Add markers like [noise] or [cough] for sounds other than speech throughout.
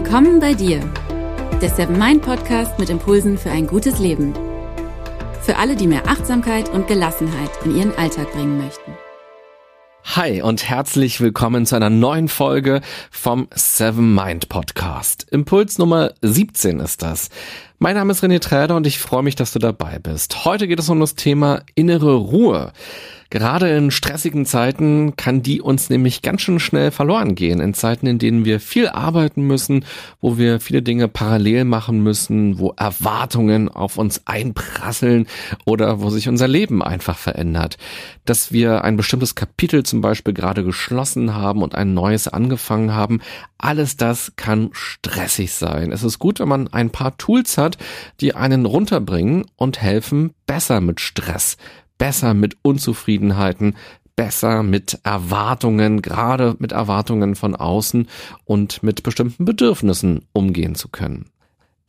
Willkommen bei dir, der Seven Mind Podcast mit Impulsen für ein gutes Leben. Für alle, die mehr Achtsamkeit und Gelassenheit in ihren Alltag bringen möchten. Hi und herzlich willkommen zu einer neuen Folge vom Seven Mind Podcast. Impuls Nummer 17 ist das. Mein Name ist René Träder und ich freue mich, dass du dabei bist. Heute geht es um das Thema innere Ruhe. Gerade in stressigen Zeiten kann die uns nämlich ganz schön schnell verloren gehen. In Zeiten, in denen wir viel arbeiten müssen, wo wir viele Dinge parallel machen müssen, wo Erwartungen auf uns einprasseln oder wo sich unser Leben einfach verändert. Dass wir ein bestimmtes Kapitel zum Beispiel gerade geschlossen haben und ein neues angefangen haben, alles das kann stressig sein. Es ist gut, wenn man ein paar Tools hat, die einen runterbringen und helfen, besser mit Stress besser mit Unzufriedenheiten, besser mit Erwartungen, gerade mit Erwartungen von außen und mit bestimmten Bedürfnissen umgehen zu können.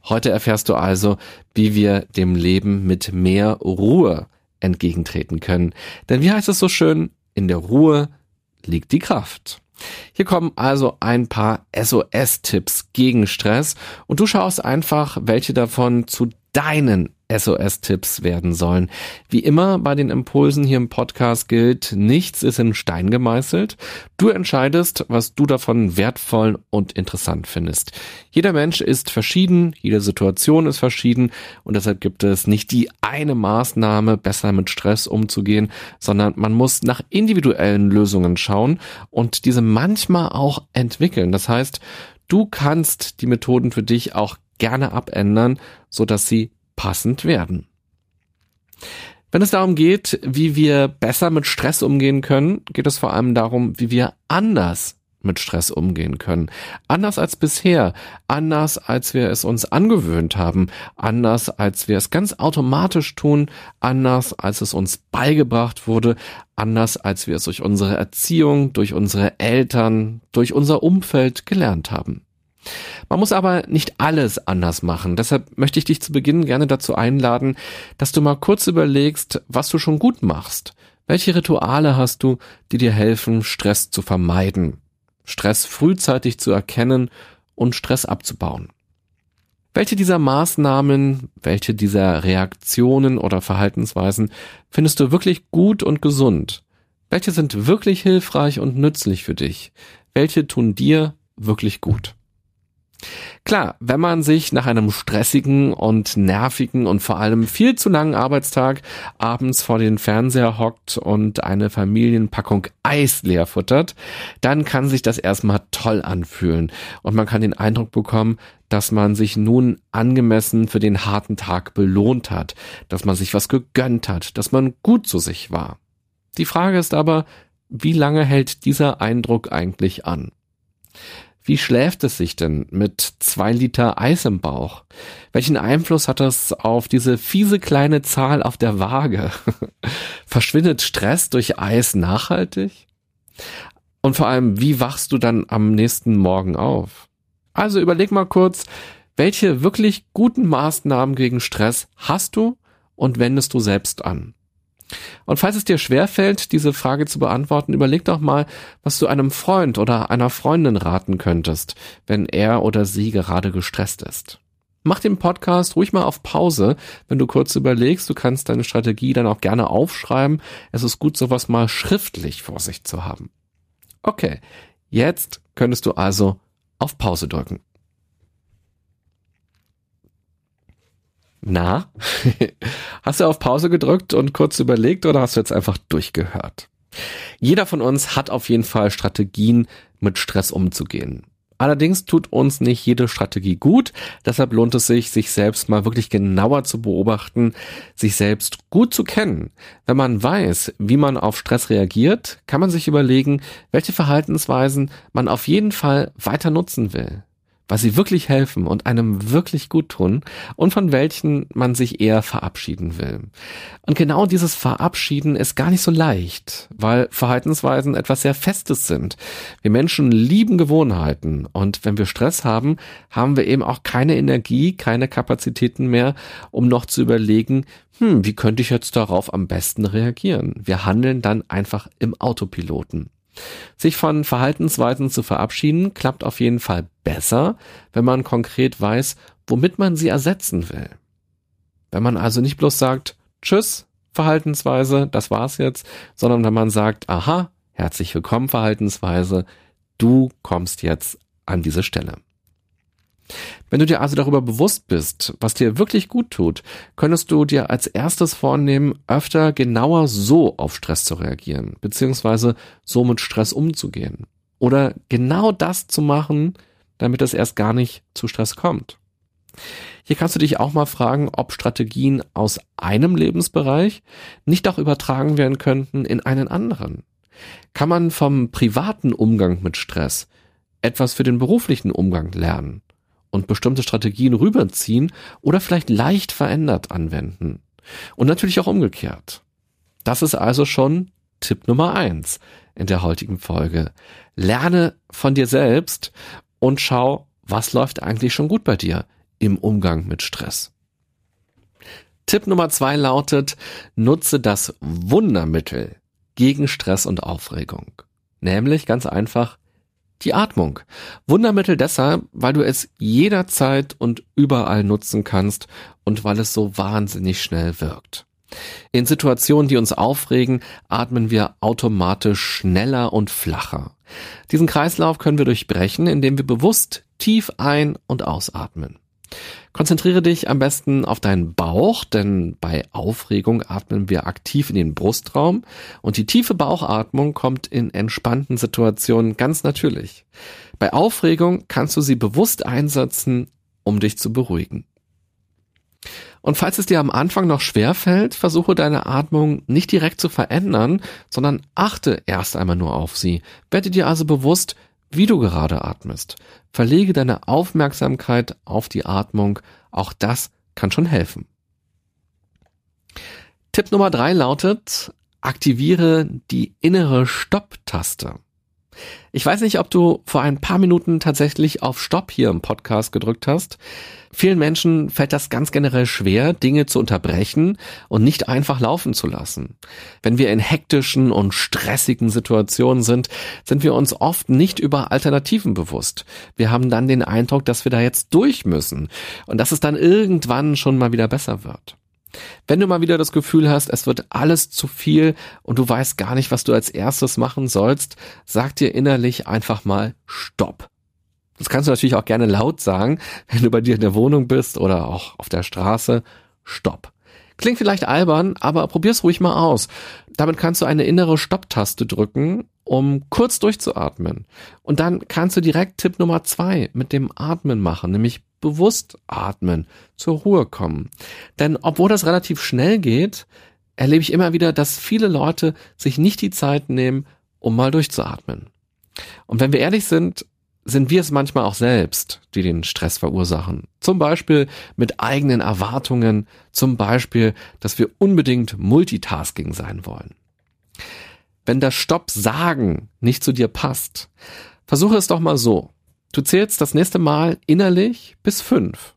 Heute erfährst du also, wie wir dem Leben mit mehr Ruhe entgegentreten können. Denn wie heißt es so schön, in der Ruhe liegt die Kraft. Hier kommen also ein paar SOS-Tipps gegen Stress und du schaust einfach, welche davon zu deinen SOS-Tipps werden sollen. Wie immer bei den Impulsen hier im Podcast gilt, nichts ist in Stein gemeißelt. Du entscheidest, was du davon wertvoll und interessant findest. Jeder Mensch ist verschieden, jede Situation ist verschieden und deshalb gibt es nicht die eine Maßnahme, besser mit Stress umzugehen, sondern man muss nach individuellen Lösungen schauen und diese manchmal auch entwickeln. Das heißt, du kannst die Methoden für dich auch gerne abändern, so dass sie passend werden. Wenn es darum geht, wie wir besser mit Stress umgehen können, geht es vor allem darum, wie wir anders mit Stress umgehen können. Anders als bisher, anders als wir es uns angewöhnt haben, anders als wir es ganz automatisch tun, anders als es uns beigebracht wurde, anders als wir es durch unsere Erziehung, durch unsere Eltern, durch unser Umfeld gelernt haben. Man muss aber nicht alles anders machen. Deshalb möchte ich dich zu Beginn gerne dazu einladen, dass du mal kurz überlegst, was du schon gut machst. Welche Rituale hast du, die dir helfen, Stress zu vermeiden, Stress frühzeitig zu erkennen und Stress abzubauen? Welche dieser Maßnahmen, welche dieser Reaktionen oder Verhaltensweisen findest du wirklich gut und gesund? Welche sind wirklich hilfreich und nützlich für dich? Welche tun dir wirklich gut? Klar, wenn man sich nach einem stressigen und nervigen und vor allem viel zu langen Arbeitstag abends vor den Fernseher hockt und eine Familienpackung Eis leer futtert, dann kann sich das erstmal toll anfühlen und man kann den Eindruck bekommen, dass man sich nun angemessen für den harten Tag belohnt hat, dass man sich was gegönnt hat, dass man gut zu sich war. Die Frage ist aber, wie lange hält dieser Eindruck eigentlich an? Wie schläft es sich denn mit zwei Liter Eis im Bauch? Welchen Einfluss hat das auf diese fiese kleine Zahl auf der Waage? [laughs] Verschwindet Stress durch Eis nachhaltig? Und vor allem, wie wachst du dann am nächsten Morgen auf? Also überleg mal kurz, welche wirklich guten Maßnahmen gegen Stress hast du und wendest du selbst an? Und falls es dir schwerfällt, diese Frage zu beantworten, überleg doch mal, was du einem Freund oder einer Freundin raten könntest, wenn er oder sie gerade gestresst ist. Mach den Podcast ruhig mal auf Pause, wenn du kurz überlegst. Du kannst deine Strategie dann auch gerne aufschreiben. Es ist gut, sowas mal schriftlich vor sich zu haben. Okay, jetzt könntest du also auf Pause drücken. Na, [laughs] hast du auf Pause gedrückt und kurz überlegt oder hast du jetzt einfach durchgehört? Jeder von uns hat auf jeden Fall Strategien, mit Stress umzugehen. Allerdings tut uns nicht jede Strategie gut, deshalb lohnt es sich, sich selbst mal wirklich genauer zu beobachten, sich selbst gut zu kennen. Wenn man weiß, wie man auf Stress reagiert, kann man sich überlegen, welche Verhaltensweisen man auf jeden Fall weiter nutzen will weil sie wirklich helfen und einem wirklich gut tun und von welchen man sich eher verabschieden will. Und genau dieses Verabschieden ist gar nicht so leicht, weil Verhaltensweisen etwas sehr Festes sind. Wir Menschen lieben Gewohnheiten und wenn wir Stress haben, haben wir eben auch keine Energie, keine Kapazitäten mehr, um noch zu überlegen, hm, wie könnte ich jetzt darauf am besten reagieren? Wir handeln dann einfach im Autopiloten. Sich von Verhaltensweisen zu verabschieden, klappt auf jeden Fall besser, wenn man konkret weiß, womit man sie ersetzen will. Wenn man also nicht bloß sagt, tschüss, Verhaltensweise, das war's jetzt, sondern wenn man sagt, aha, herzlich willkommen Verhaltensweise, du kommst jetzt an diese Stelle. Wenn du dir also darüber bewusst bist, was dir wirklich gut tut, könntest du dir als erstes vornehmen, öfter genauer so auf Stress zu reagieren, beziehungsweise so mit Stress umzugehen. Oder genau das zu machen, damit es erst gar nicht zu Stress kommt. Hier kannst du dich auch mal fragen, ob Strategien aus einem Lebensbereich nicht auch übertragen werden könnten in einen anderen. Kann man vom privaten Umgang mit Stress etwas für den beruflichen Umgang lernen und bestimmte Strategien rüberziehen oder vielleicht leicht verändert anwenden? Und natürlich auch umgekehrt. Das ist also schon Tipp Nummer eins in der heutigen Folge. Lerne von dir selbst und schau, was läuft eigentlich schon gut bei dir im Umgang mit Stress. Tipp Nummer zwei lautet, nutze das Wundermittel gegen Stress und Aufregung. Nämlich ganz einfach die Atmung. Wundermittel deshalb, weil du es jederzeit und überall nutzen kannst und weil es so wahnsinnig schnell wirkt. In Situationen, die uns aufregen, atmen wir automatisch schneller und flacher. Diesen Kreislauf können wir durchbrechen, indem wir bewusst tief ein- und ausatmen. Konzentriere dich am besten auf deinen Bauch, denn bei Aufregung atmen wir aktiv in den Brustraum und die tiefe Bauchatmung kommt in entspannten Situationen ganz natürlich. Bei Aufregung kannst du sie bewusst einsetzen, um dich zu beruhigen. Und falls es dir am Anfang noch schwer fällt, versuche deine Atmung nicht direkt zu verändern, sondern achte erst einmal nur auf sie. Werde dir also bewusst, wie du gerade atmest. Verlege deine Aufmerksamkeit auf die Atmung. Auch das kann schon helfen. Tipp Nummer drei lautet, aktiviere die innere Stopp-Taste. Ich weiß nicht, ob du vor ein paar Minuten tatsächlich auf Stopp hier im Podcast gedrückt hast. Vielen Menschen fällt das ganz generell schwer, Dinge zu unterbrechen und nicht einfach laufen zu lassen. Wenn wir in hektischen und stressigen Situationen sind, sind wir uns oft nicht über Alternativen bewusst. Wir haben dann den Eindruck, dass wir da jetzt durch müssen und dass es dann irgendwann schon mal wieder besser wird. Wenn du mal wieder das Gefühl hast, es wird alles zu viel und du weißt gar nicht, was du als erstes machen sollst, sag dir innerlich einfach mal Stopp. Das kannst du natürlich auch gerne laut sagen, [laughs] wenn du bei dir in der Wohnung bist oder auch auf der Straße. Stopp. Klingt vielleicht albern, aber probier's ruhig mal aus. Damit kannst du eine innere Stopptaste drücken, um kurz durchzuatmen. Und dann kannst du direkt Tipp Nummer zwei mit dem Atmen machen, nämlich bewusst atmen, zur Ruhe kommen. Denn obwohl das relativ schnell geht, erlebe ich immer wieder, dass viele Leute sich nicht die Zeit nehmen, um mal durchzuatmen. Und wenn wir ehrlich sind, sind wir es manchmal auch selbst, die den Stress verursachen. Zum Beispiel mit eigenen Erwartungen, zum Beispiel, dass wir unbedingt Multitasking sein wollen. Wenn das Stopp sagen nicht zu dir passt, versuche es doch mal so. Du zählst das nächste Mal innerlich bis fünf.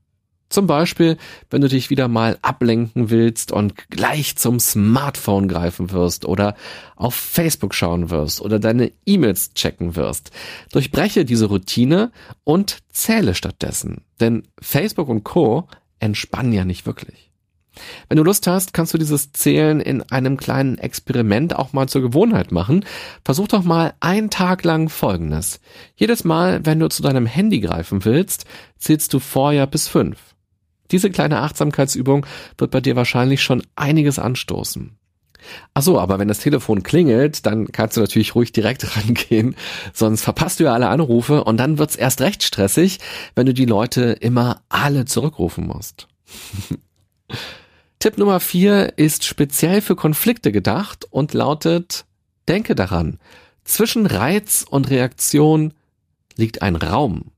Zum Beispiel, wenn du dich wieder mal ablenken willst und gleich zum Smartphone greifen wirst oder auf Facebook schauen wirst oder deine E-Mails checken wirst. Durchbreche diese Routine und zähle stattdessen. Denn Facebook und Co. entspannen ja nicht wirklich. Wenn du Lust hast, kannst du dieses Zählen in einem kleinen Experiment auch mal zur Gewohnheit machen. Versuch doch mal einen Tag lang Folgendes. Jedes Mal, wenn du zu deinem Handy greifen willst, zählst du vorher bis fünf. Diese kleine Achtsamkeitsübung wird bei dir wahrscheinlich schon einiges anstoßen. Ach so, aber wenn das Telefon klingelt, dann kannst du natürlich ruhig direkt [laughs] rangehen, sonst verpasst du ja alle Anrufe und dann wird's erst recht stressig, wenn du die Leute immer alle zurückrufen musst. [laughs] Tipp Nummer vier ist speziell für Konflikte gedacht und lautet, denke daran, zwischen Reiz und Reaktion liegt ein Raum.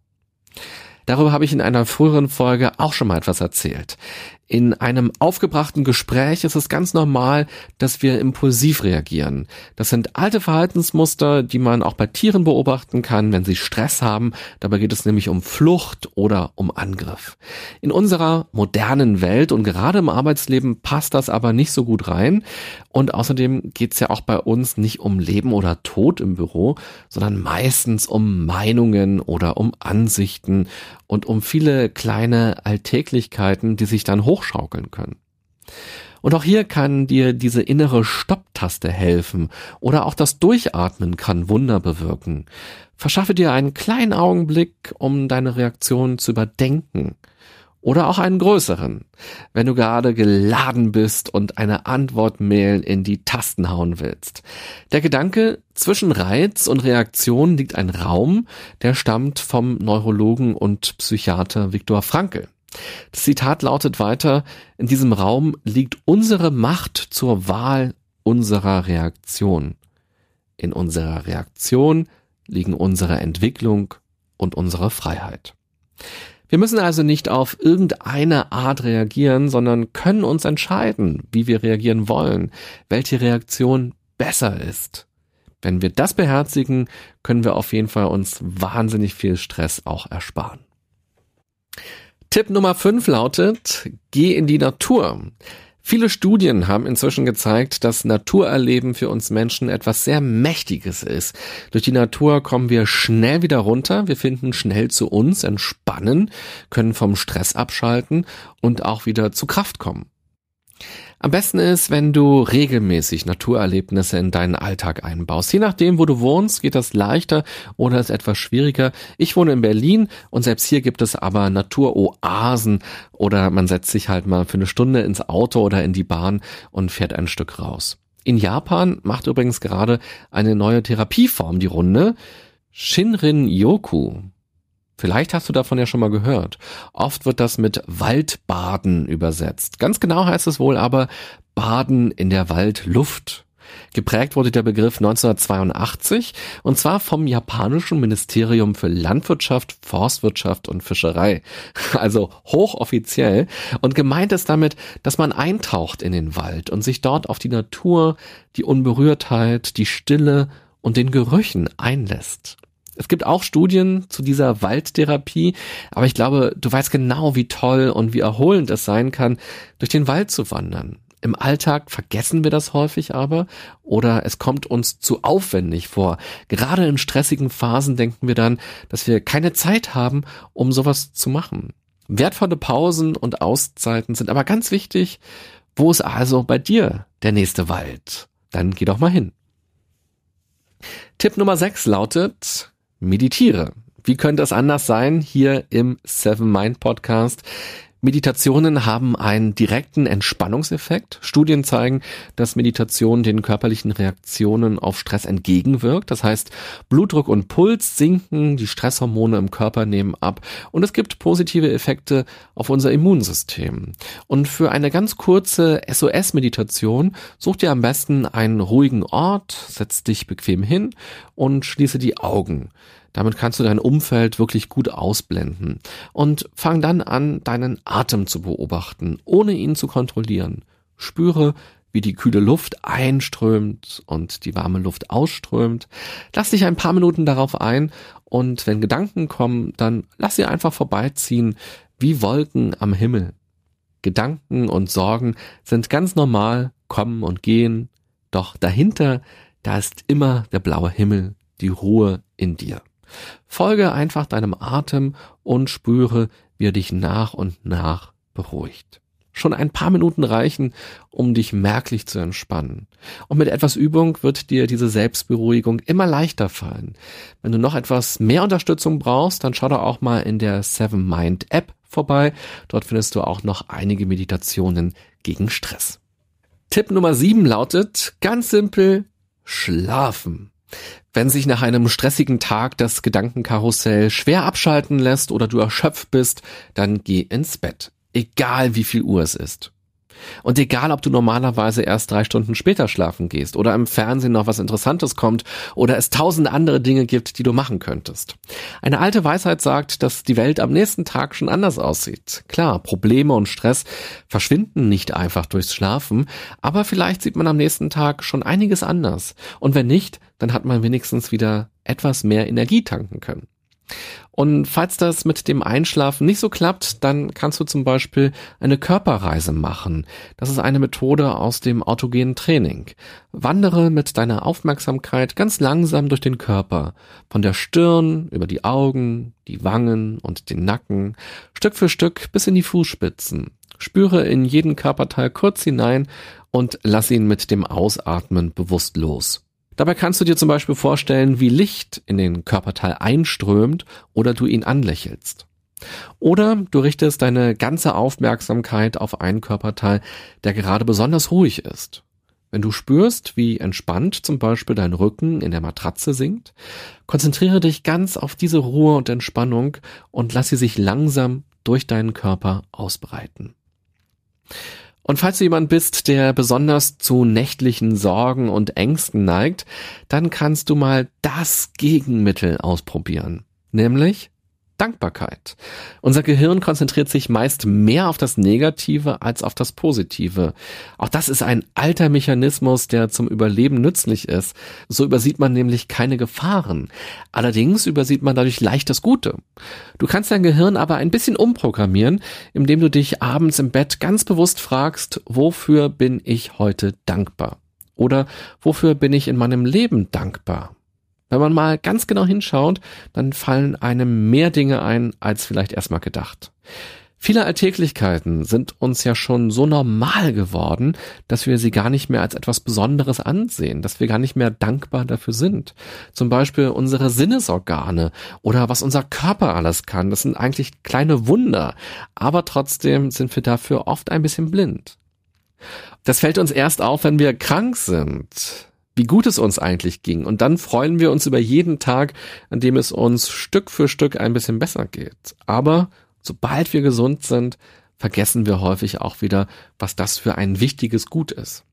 Darüber habe ich in einer früheren Folge auch schon mal etwas erzählt. In einem aufgebrachten Gespräch ist es ganz normal, dass wir impulsiv reagieren. Das sind alte Verhaltensmuster, die man auch bei Tieren beobachten kann, wenn sie Stress haben. Dabei geht es nämlich um Flucht oder um Angriff. In unserer modernen Welt und gerade im Arbeitsleben passt das aber nicht so gut rein. Und außerdem geht es ja auch bei uns nicht um Leben oder Tod im Büro, sondern meistens um Meinungen oder um Ansichten und um viele kleine Alltäglichkeiten, die sich dann hochschaukeln können. Und auch hier kann dir diese innere Stopptaste helfen oder auch das Durchatmen kann Wunder bewirken. Verschaffe dir einen kleinen Augenblick, um deine Reaktion zu überdenken oder auch einen größeren, wenn du gerade geladen bist und eine Antwortmail in die Tasten hauen willst. Der Gedanke, zwischen Reiz und Reaktion liegt ein Raum, der stammt vom Neurologen und Psychiater Viktor Frankl. Das Zitat lautet weiter, in diesem Raum liegt unsere Macht zur Wahl unserer Reaktion. In unserer Reaktion liegen unsere Entwicklung und unsere Freiheit. Wir müssen also nicht auf irgendeine Art reagieren, sondern können uns entscheiden, wie wir reagieren wollen, welche Reaktion besser ist. Wenn wir das beherzigen, können wir auf jeden Fall uns wahnsinnig viel Stress auch ersparen. Tipp Nummer 5 lautet, geh in die Natur. Viele Studien haben inzwischen gezeigt, dass Naturerleben für uns Menschen etwas sehr Mächtiges ist. Durch die Natur kommen wir schnell wieder runter, wir finden schnell zu uns, entspannen, können vom Stress abschalten und auch wieder zu Kraft kommen. Am besten ist, wenn du regelmäßig Naturerlebnisse in deinen Alltag einbaust. Je nachdem, wo du wohnst, geht das leichter oder ist etwas schwieriger. Ich wohne in Berlin und selbst hier gibt es aber Naturoasen oder man setzt sich halt mal für eine Stunde ins Auto oder in die Bahn und fährt ein Stück raus. In Japan macht übrigens gerade eine neue Therapieform die Runde. Shinrin Yoku. Vielleicht hast du davon ja schon mal gehört. Oft wird das mit Waldbaden übersetzt. Ganz genau heißt es wohl aber Baden in der Waldluft. Geprägt wurde der Begriff 1982 und zwar vom japanischen Ministerium für Landwirtschaft, Forstwirtschaft und Fischerei. [laughs] Also hochoffiziell. Und gemeint ist damit, dass man eintaucht in den Wald und sich dort auf die Natur, die Unberührtheit, die Stille und den Gerüchen einlässt. Es gibt auch Studien zu dieser Waldtherapie, aber ich glaube, du weißt genau, wie toll und wie erholend es sein kann, durch den Wald zu wandern. Im Alltag vergessen wir das häufig aber oder es kommt uns zu aufwendig vor. Gerade in stressigen Phasen denken wir dann, dass wir keine Zeit haben, um sowas zu machen. Wertvolle Pausen und Auszeiten sind aber ganz wichtig. Wo ist also bei dir der nächste Wald? Dann geh doch mal hin. Tipp Nummer 6 lautet, meditiere. Wie könnte es anders sein hier im Seven Mind Podcast? Meditationen haben einen direkten Entspannungseffekt. Studien zeigen, dass Meditation den körperlichen Reaktionen auf Stress entgegenwirkt. Das heißt, Blutdruck und Puls sinken, die Stresshormone im Körper nehmen ab und es gibt positive Effekte auf unser Immunsystem. Und für eine ganz kurze SOS-Meditation such dir am besten einen ruhigen Ort, setz dich bequem hin und schließe die Augen. Damit kannst du dein Umfeld wirklich gut ausblenden und fang dann an, deinen Atem zu beobachten, ohne ihn zu kontrollieren. Spüre, wie die kühle Luft einströmt und die warme Luft ausströmt. Lass dich ein paar Minuten darauf ein und wenn Gedanken kommen, dann lass sie einfach vorbeiziehen wie Wolken am Himmel. Gedanken und Sorgen sind ganz normal, kommen und gehen, doch dahinter, da ist immer der blaue Himmel, die Ruhe in dir. Folge einfach deinem Atem und spüre, wie er dich nach und nach beruhigt. Schon ein paar Minuten reichen, um dich merklich zu entspannen. Und mit etwas Übung wird dir diese Selbstberuhigung immer leichter fallen. Wenn du noch etwas mehr Unterstützung brauchst, dann schau doch auch mal in der Seven Mind App vorbei. Dort findest du auch noch einige Meditationen gegen Stress. Tipp Nummer sieben lautet ganz simpel schlafen. Wenn sich nach einem stressigen Tag das Gedankenkarussell schwer abschalten lässt oder du erschöpft bist, dann geh ins Bett. Egal wie viel Uhr es ist. Und egal, ob du normalerweise erst drei Stunden später schlafen gehst oder im Fernsehen noch was Interessantes kommt oder es tausend andere Dinge gibt, die du machen könntest. Eine alte Weisheit sagt, dass die Welt am nächsten Tag schon anders aussieht. Klar, Probleme und Stress verschwinden nicht einfach durchs Schlafen, aber vielleicht sieht man am nächsten Tag schon einiges anders. Und wenn nicht, dann hat man wenigstens wieder etwas mehr Energie tanken können. Und falls das mit dem Einschlafen nicht so klappt, dann kannst du zum Beispiel eine Körperreise machen. Das ist eine Methode aus dem autogenen Training. Wandere mit deiner Aufmerksamkeit ganz langsam durch den Körper. Von der Stirn über die Augen, die Wangen und den Nacken, Stück für Stück bis in die Fußspitzen. Spüre in jeden Körperteil kurz hinein und lass ihn mit dem Ausatmen bewusst los. Dabei kannst du dir zum Beispiel vorstellen, wie Licht in den Körperteil einströmt oder du ihn anlächelst. Oder du richtest deine ganze Aufmerksamkeit auf einen Körperteil, der gerade besonders ruhig ist. Wenn du spürst, wie entspannt zum Beispiel dein Rücken in der Matratze sinkt, konzentriere dich ganz auf diese Ruhe und Entspannung und lass sie sich langsam durch deinen Körper ausbreiten. Und falls du jemand bist, der besonders zu nächtlichen Sorgen und Ängsten neigt, dann kannst du mal das Gegenmittel ausprobieren. Nämlich Dankbarkeit. Unser Gehirn konzentriert sich meist mehr auf das Negative als auf das Positive. Auch das ist ein alter Mechanismus, der zum Überleben nützlich ist. So übersieht man nämlich keine Gefahren. Allerdings übersieht man dadurch leicht das Gute. Du kannst dein Gehirn aber ein bisschen umprogrammieren, indem du dich abends im Bett ganz bewusst fragst, wofür bin ich heute dankbar? Oder wofür bin ich in meinem Leben dankbar? Wenn man mal ganz genau hinschaut, dann fallen einem mehr Dinge ein, als vielleicht erstmal gedacht. Viele Alltäglichkeiten sind uns ja schon so normal geworden, dass wir sie gar nicht mehr als etwas Besonderes ansehen, dass wir gar nicht mehr dankbar dafür sind. Zum Beispiel unsere Sinnesorgane oder was unser Körper alles kann. Das sind eigentlich kleine Wunder, aber trotzdem sind wir dafür oft ein bisschen blind. Das fällt uns erst auf, wenn wir krank sind wie gut es uns eigentlich ging. Und dann freuen wir uns über jeden Tag, an dem es uns Stück für Stück ein bisschen besser geht. Aber sobald wir gesund sind, vergessen wir häufig auch wieder, was das für ein wichtiges Gut ist.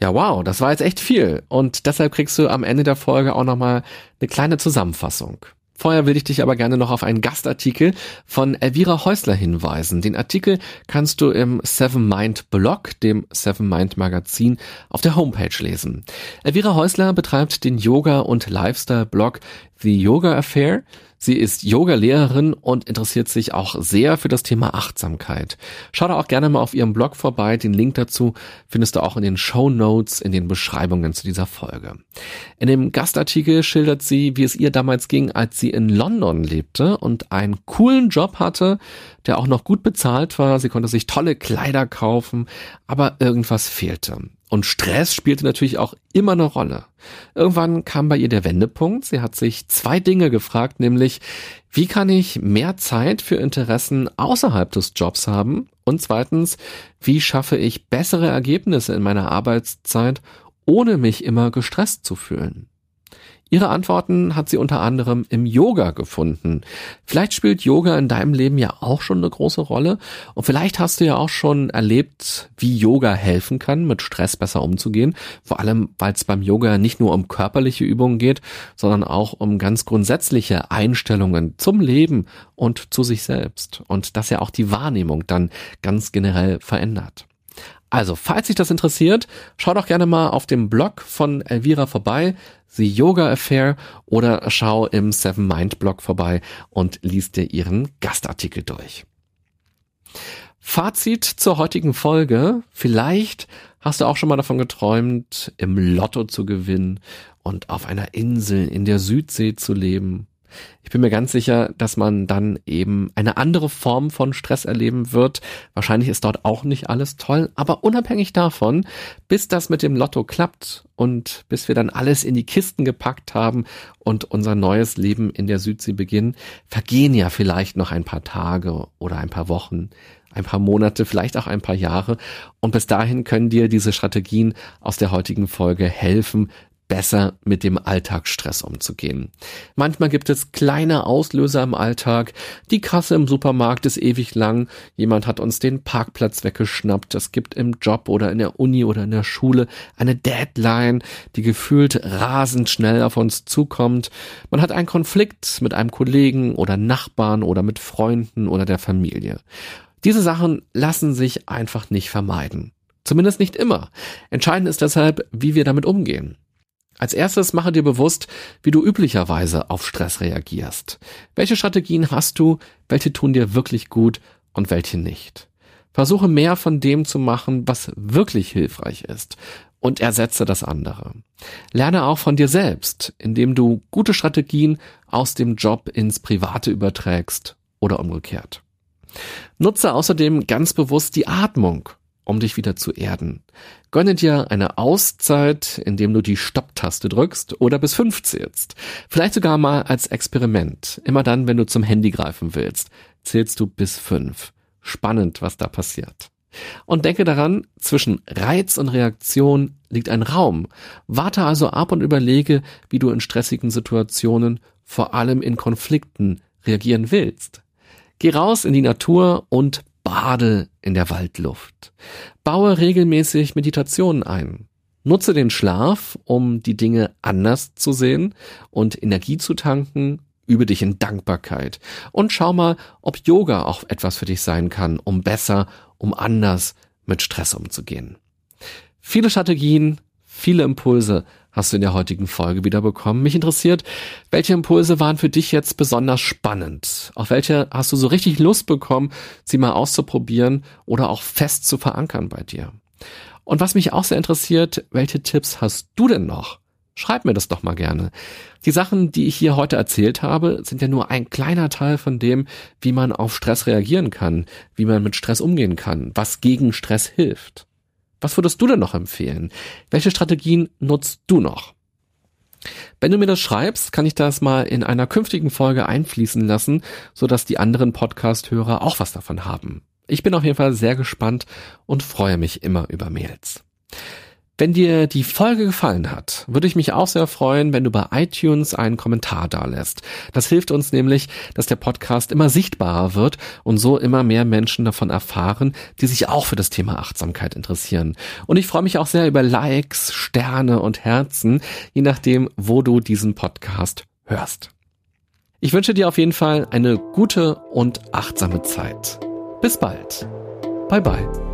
Ja, wow, das war jetzt echt viel. Und deshalb kriegst du am Ende der Folge auch nochmal eine kleine Zusammenfassung. Vorher will ich dich aber gerne noch auf einen Gastartikel von Elvira Häusler hinweisen. Den Artikel kannst du im Seven Mind Blog, dem Seven Mind Magazin, auf der Homepage lesen. Elvira Häusler betreibt den Yoga- und Lifestyle-Blog The Yoga Affair. Sie ist Yoga-Lehrerin und interessiert sich auch sehr für das Thema Achtsamkeit. Schau da auch gerne mal auf ihrem Blog vorbei. Den Link dazu findest du auch in den Show Notes, in den Beschreibungen zu dieser Folge. In dem Gastartikel schildert sie, wie es ihr damals ging, als sie in London lebte und einen coolen Job hatte, der auch noch gut bezahlt war. Sie konnte sich tolle Kleider kaufen, aber irgendwas fehlte. Und Stress spielte natürlich auch immer eine Rolle. Irgendwann kam bei ihr der Wendepunkt. Sie hat sich zwei Dinge gefragt, nämlich, wie kann ich mehr Zeit für Interessen außerhalb des Jobs haben? Und zweitens, wie schaffe ich bessere Ergebnisse in meiner Arbeitszeit, ohne mich immer gestresst zu fühlen? Ihre Antworten hat sie unter anderem im Yoga gefunden. Vielleicht spielt Yoga in deinem Leben ja auch schon eine große Rolle und vielleicht hast du ja auch schon erlebt, wie Yoga helfen kann, mit Stress besser umzugehen. Vor allem, weil es beim Yoga nicht nur um körperliche Übungen geht, sondern auch um ganz grundsätzliche Einstellungen zum Leben und zu sich selbst und das ja auch die Wahrnehmung dann ganz generell verändert. Also, falls dich das interessiert, schau doch gerne mal auf dem Blog von Elvira vorbei, The Yoga Affair, oder schau im Seven Mind Blog vorbei und liest dir ihren Gastartikel durch. Fazit zur heutigen Folge. Vielleicht hast du auch schon mal davon geträumt, im Lotto zu gewinnen und auf einer Insel in der Südsee zu leben ich bin mir ganz sicher, dass man dann eben eine andere Form von Stress erleben wird. Wahrscheinlich ist dort auch nicht alles toll, aber unabhängig davon, bis das mit dem Lotto klappt und bis wir dann alles in die Kisten gepackt haben und unser neues Leben in der Südsee beginnen, vergehen ja vielleicht noch ein paar Tage oder ein paar Wochen ein paar Monate, vielleicht auch ein paar Jahre. Und bis dahin können dir diese Strategien aus der heutigen Folge helfen, besser mit dem Alltagsstress umzugehen. Manchmal gibt es kleine Auslöser im Alltag. Die Kasse im Supermarkt ist ewig lang. Jemand hat uns den Parkplatz weggeschnappt. Es gibt im Job oder in der Uni oder in der Schule eine Deadline, die gefühlt rasend schnell auf uns zukommt. Man hat einen Konflikt mit einem Kollegen oder Nachbarn oder mit Freunden oder der Familie. Diese Sachen lassen sich einfach nicht vermeiden. Zumindest nicht immer. Entscheidend ist deshalb, wie wir damit umgehen. Als erstes mache dir bewusst, wie du üblicherweise auf Stress reagierst. Welche Strategien hast du, welche tun dir wirklich gut und welche nicht. Versuche mehr von dem zu machen, was wirklich hilfreich ist und ersetze das andere. Lerne auch von dir selbst, indem du gute Strategien aus dem Job ins Private überträgst oder umgekehrt. Nutze außerdem ganz bewusst die Atmung um dich wieder zu erden. Gönne dir eine Auszeit, indem du die Stopptaste drückst oder bis fünf zählst. Vielleicht sogar mal als Experiment. Immer dann, wenn du zum Handy greifen willst, zählst du bis fünf. Spannend, was da passiert. Und denke daran, zwischen Reiz und Reaktion liegt ein Raum. Warte also ab und überlege, wie du in stressigen Situationen, vor allem in Konflikten, reagieren willst. Geh raus in die Natur und Bade in der Waldluft. Baue regelmäßig Meditationen ein. Nutze den Schlaf, um die Dinge anders zu sehen und Energie zu tanken. Übe dich in Dankbarkeit. Und schau mal, ob Yoga auch etwas für dich sein kann, um besser, um anders mit Stress umzugehen. Viele Strategien, viele Impulse hast du in der heutigen Folge wieder bekommen. Mich interessiert, welche Impulse waren für dich jetzt besonders spannend? Auf welche hast du so richtig Lust bekommen, sie mal auszuprobieren oder auch fest zu verankern bei dir? Und was mich auch sehr interessiert, welche Tipps hast du denn noch? Schreib mir das doch mal gerne. Die Sachen, die ich hier heute erzählt habe, sind ja nur ein kleiner Teil von dem, wie man auf Stress reagieren kann, wie man mit Stress umgehen kann, was gegen Stress hilft. Was würdest du denn noch empfehlen? Welche Strategien nutzt du noch? Wenn du mir das schreibst, kann ich das mal in einer künftigen Folge einfließen lassen, sodass die anderen Podcast-Hörer auch was davon haben. Ich bin auf jeden Fall sehr gespannt und freue mich immer über Mails. Wenn dir die Folge gefallen hat, würde ich mich auch sehr freuen, wenn du bei iTunes einen Kommentar dalässt. Das hilft uns nämlich, dass der Podcast immer sichtbarer wird und so immer mehr Menschen davon erfahren, die sich auch für das Thema Achtsamkeit interessieren. Und ich freue mich auch sehr über Likes, Sterne und Herzen, je nachdem, wo du diesen Podcast hörst. Ich wünsche dir auf jeden Fall eine gute und achtsame Zeit. Bis bald. Bye bye.